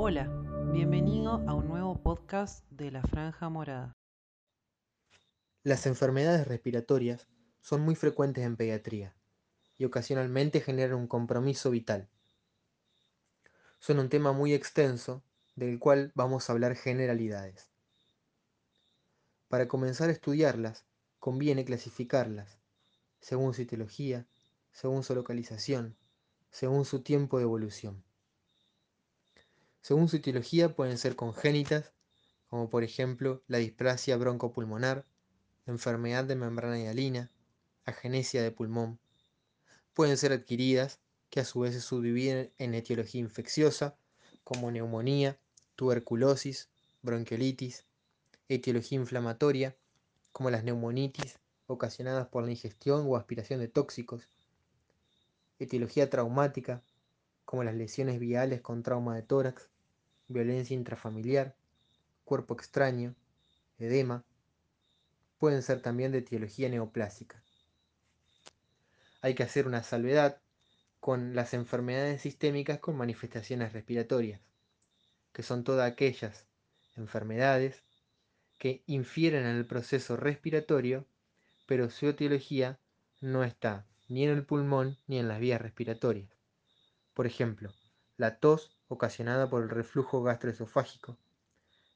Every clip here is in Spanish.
Hola, bienvenido a un nuevo podcast de la Franja Morada. Las enfermedades respiratorias son muy frecuentes en pediatría y ocasionalmente generan un compromiso vital. Son un tema muy extenso del cual vamos a hablar generalidades. Para comenzar a estudiarlas, conviene clasificarlas según su etiología, según su localización, según su tiempo de evolución. Según su etiología pueden ser congénitas, como por ejemplo la displasia broncopulmonar, enfermedad de membrana hialina, agenesia de pulmón. Pueden ser adquiridas, que a su vez se subdividen en etiología infecciosa, como neumonía, tuberculosis, bronquiolitis, etiología inflamatoria, como las neumonitis ocasionadas por la ingestión o aspiración de tóxicos, etiología traumática, como las lesiones viales con trauma de tórax, violencia intrafamiliar, cuerpo extraño, edema, pueden ser también de etiología neoplásica. Hay que hacer una salvedad con las enfermedades sistémicas con manifestaciones respiratorias, que son todas aquellas enfermedades que infieren en el proceso respiratorio, pero su etiología no está ni en el pulmón ni en las vías respiratorias. Por ejemplo, la tos ocasionada por el reflujo gastroesofágico,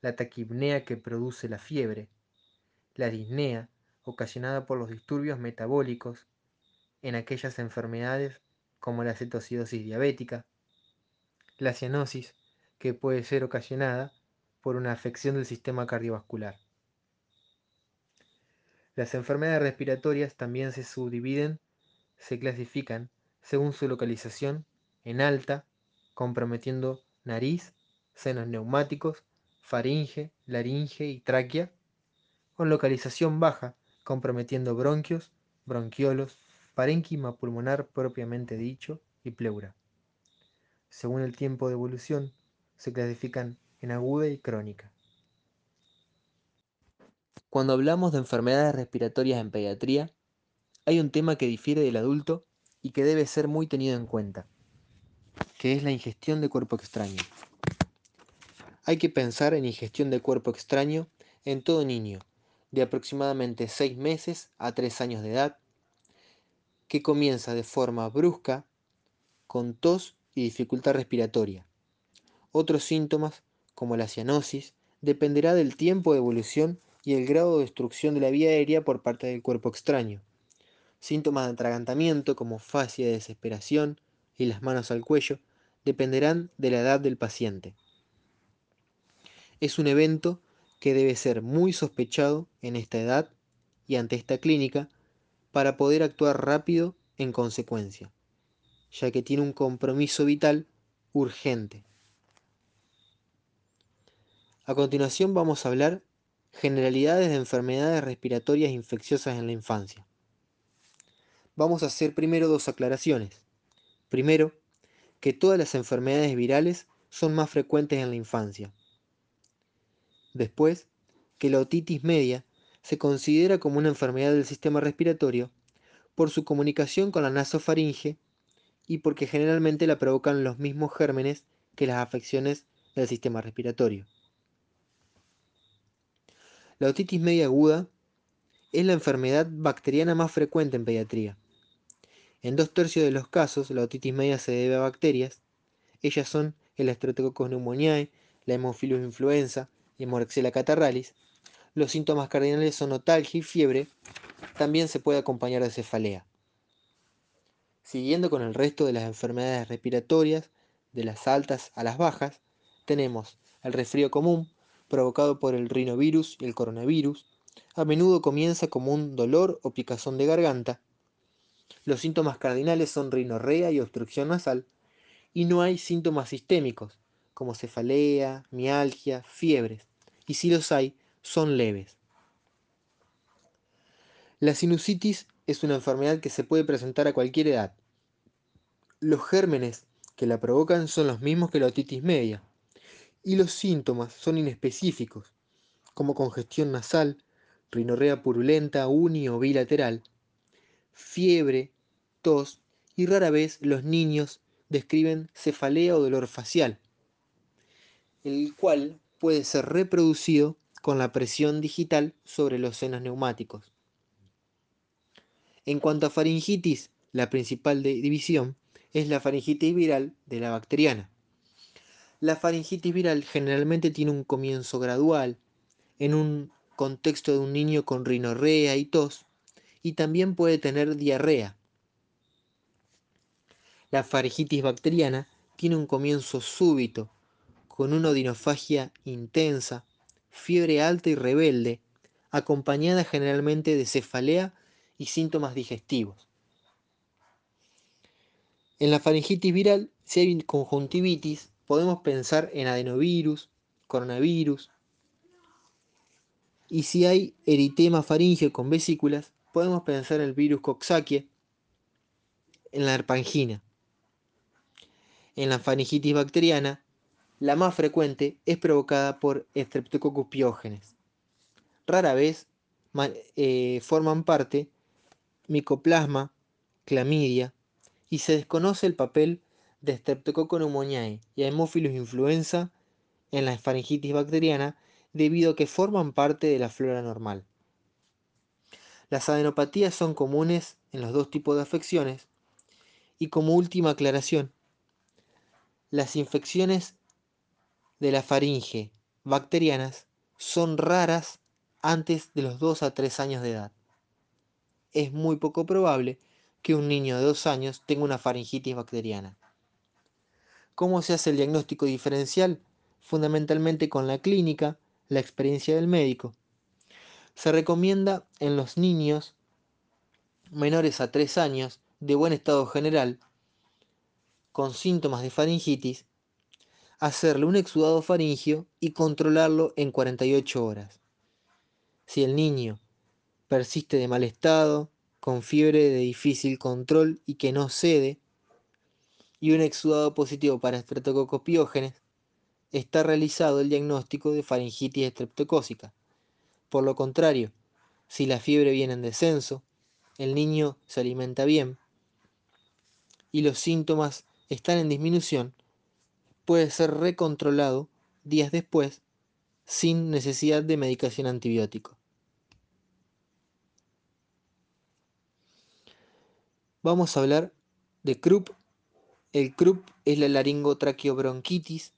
la taquipnea que produce la fiebre, la disnea ocasionada por los disturbios metabólicos en aquellas enfermedades como la cetocidosis diabética, la cianosis que puede ser ocasionada por una afección del sistema cardiovascular. Las enfermedades respiratorias también se subdividen, se clasifican según su localización en alta, comprometiendo nariz, senos neumáticos, faringe, laringe y tráquea, con localización baja, comprometiendo bronquios, bronquiolos, parénquima pulmonar propiamente dicho y pleura. Según el tiempo de evolución, se clasifican en aguda y crónica. Cuando hablamos de enfermedades respiratorias en pediatría, hay un tema que difiere del adulto y que debe ser muy tenido en cuenta, que es la ingestión de cuerpo extraño. Hay que pensar en ingestión de cuerpo extraño en todo niño, de aproximadamente 6 meses a 3 años de edad, que comienza de forma brusca, con tos y dificultad respiratoria. Otros síntomas, como la cianosis, dependerá del tiempo de evolución y el grado de destrucción de la vía aérea por parte del cuerpo extraño. Síntomas de atragantamiento, como fascia de desesperación y las manos al cuello, dependerán de la edad del paciente. Es un evento que debe ser muy sospechado en esta edad y ante esta clínica para poder actuar rápido en consecuencia, ya que tiene un compromiso vital urgente. A continuación vamos a hablar generalidades de enfermedades respiratorias infecciosas en la infancia. Vamos a hacer primero dos aclaraciones. Primero, que todas las enfermedades virales son más frecuentes en la infancia. Después, que la otitis media se considera como una enfermedad del sistema respiratorio por su comunicación con la nasofaringe y porque generalmente la provocan los mismos gérmenes que las afecciones del sistema respiratorio. La otitis media aguda es la enfermedad bacteriana más frecuente en pediatría. En dos tercios de los casos, la otitis media se debe a bacterias. Ellas son el Streptococcus pneumoniae, la Haemophilus influenza y Moraxella catarralis. Los síntomas cardinales son notalgia y fiebre. También se puede acompañar de cefalea. Siguiendo con el resto de las enfermedades respiratorias, de las altas a las bajas, tenemos el resfrío común, provocado por el rinovirus y el coronavirus. A menudo comienza como un dolor o picazón de garganta. Los síntomas cardinales son rinorrea y obstrucción nasal, y no hay síntomas sistémicos, como cefalea, mialgia, fiebres, y si los hay, son leves. La sinusitis es una enfermedad que se puede presentar a cualquier edad. Los gérmenes que la provocan son los mismos que la otitis media, y los síntomas son inespecíficos, como congestión nasal, rinorrea purulenta uni o bilateral, fiebre, tos y rara vez los niños describen cefalea o dolor facial. el cual puede ser reproducido con la presión digital sobre los senos neumáticos. En cuanto a faringitis, la principal división es la faringitis viral de la bacteriana. La faringitis viral generalmente tiene un comienzo gradual, en un contexto de un niño con rinorrea y tos, y también puede tener diarrea. La faringitis bacteriana tiene un comienzo súbito, con una odinofagia intensa, fiebre alta y rebelde, acompañada generalmente de cefalea y síntomas digestivos. En la faringitis viral, si hay conjuntivitis, podemos pensar en adenovirus, coronavirus. Y si hay eritema faríngeo con vesículas, podemos pensar en el virus Coxsackie, en la herpangina. En la faringitis bacteriana, la más frecuente es provocada por Streptococcus piógenes. Rara vez eh, forman parte micoplasma, clamidia, y se desconoce el papel de Streptococcus pneumoniae y Haemophilus influenza en la faringitis bacteriana debido a que forman parte de la flora normal. Las adenopatías son comunes en los dos tipos de afecciones y como última aclaración, las infecciones de la faringe bacterianas son raras antes de los 2 a 3 años de edad. Es muy poco probable que un niño de 2 años tenga una faringitis bacteriana. ¿Cómo se hace el diagnóstico diferencial? Fundamentalmente con la clínica, la experiencia del médico. Se recomienda en los niños menores a 3 años de buen estado general con síntomas de faringitis, hacerle un exudado faringio y controlarlo en 48 horas. Si el niño persiste de mal estado, con fiebre de difícil control y que no cede, y un exudado positivo para estreptococos piógenes, está realizado el diagnóstico de faringitis estreptocócica. Por lo contrario, si la fiebre viene en descenso, el niño se alimenta bien y los síntomas están en disminución, puede ser recontrolado días después sin necesidad de medicación antibiótico. Vamos a hablar de Krupp. El Krupp es la laringotraqueobronquitis,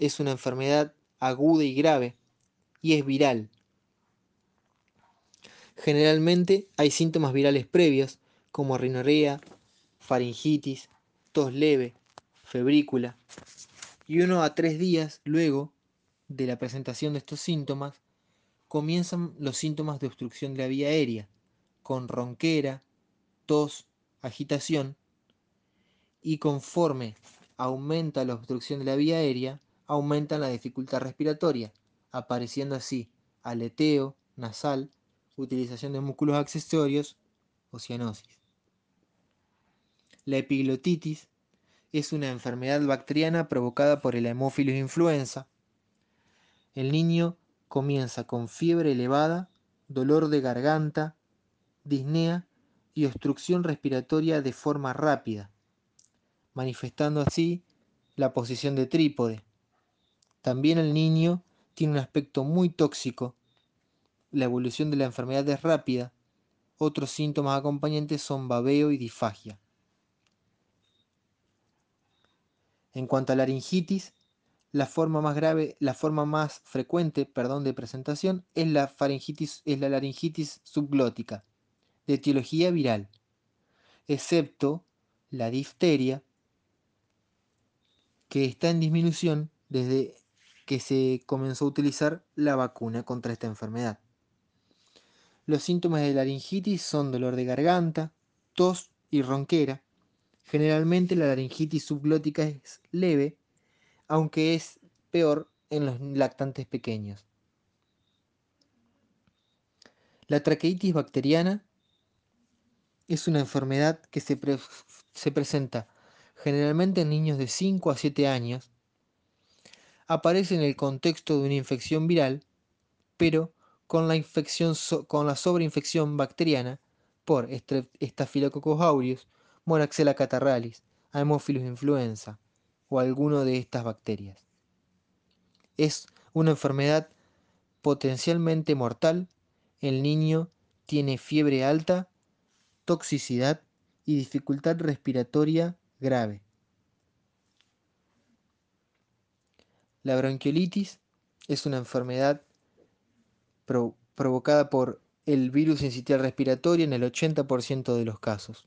es una enfermedad aguda y grave y es viral. Generalmente hay síntomas virales previos como rinorrea, faringitis, tos leve, febrícula, y uno a tres días luego de la presentación de estos síntomas comienzan los síntomas de obstrucción de la vía aérea, con ronquera, tos, agitación, y conforme aumenta la obstrucción de la vía aérea, aumenta la dificultad respiratoria, apareciendo así aleteo nasal, utilización de músculos accesorios o cianosis. La epiglotitis es una enfermedad bacteriana provocada por el Haemophilus influenza. El niño comienza con fiebre elevada, dolor de garganta, disnea y obstrucción respiratoria de forma rápida, manifestando así la posición de trípode. También el niño tiene un aspecto muy tóxico. La evolución de la enfermedad es rápida. Otros síntomas acompañantes son babeo y disfagia. En cuanto a laringitis, la forma más grave, la forma más frecuente, perdón, de presentación es la faringitis, es la laringitis subglótica, de etiología viral, excepto la difteria, que está en disminución desde que se comenzó a utilizar la vacuna contra esta enfermedad. Los síntomas de laringitis son dolor de garganta, tos y ronquera, Generalmente la laringitis subglótica es leve, aunque es peor en los lactantes pequeños. La traqueitis bacteriana es una enfermedad que se, se, presenta generalmente en niños de 5 a 7 años. Aparece en el contexto de una infección viral, pero con la, infección con la sobreinfección bacteriana por Staphylococcus aureus Moraxella catarralis, Haemophilus influenza o alguno de estas bacterias. Es una enfermedad potencialmente mortal. El niño tiene fiebre alta, toxicidad y dificultad respiratoria grave. La bronquiolitis es una enfermedad provocada por el virus sincitial respiratorio en el 80% de los casos.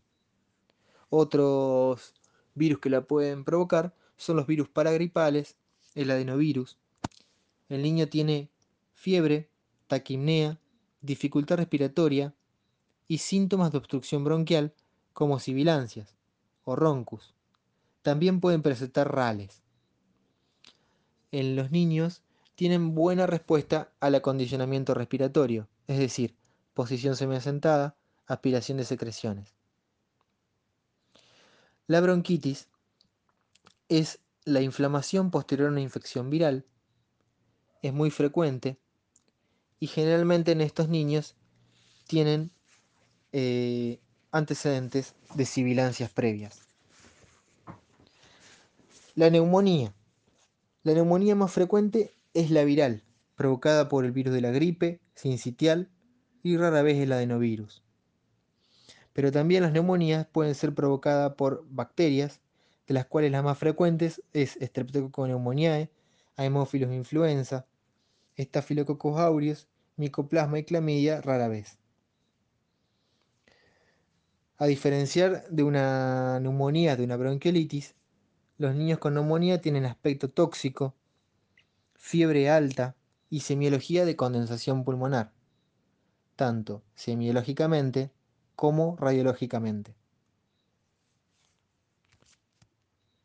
Otros virus que la pueden provocar son los virus paragripales, el adenovirus. El niño tiene fiebre, taquimnea, dificultad respiratoria y síntomas de obstrucción bronquial como sibilancias o roncus. También pueden presentar rales. En los niños tienen buena respuesta al acondicionamiento respiratorio, es decir, posición semiasentada, aspiración de secreciones. La bronquitis es la inflamación posterior a una infección viral. Es muy frecuente y generalmente en estos niños tienen eh, antecedentes de sibilancias previas. La neumonía. La neumonía más frecuente es la viral, provocada por el virus de la gripe, sincitial y rara vez el adenovirus. Pero también las neumonías pueden ser provocadas por bacterias, de las cuales las más frecuentes es Streptococcus Haemophilus influenza, Staphylococcus aureus, Mycoplasma y Clamidia rara vez. A diferenciar de una neumonía de una bronquiolitis, los niños con neumonía tienen aspecto tóxico, fiebre alta y semiología de condensación pulmonar, tanto semiológicamente como radiológicamente.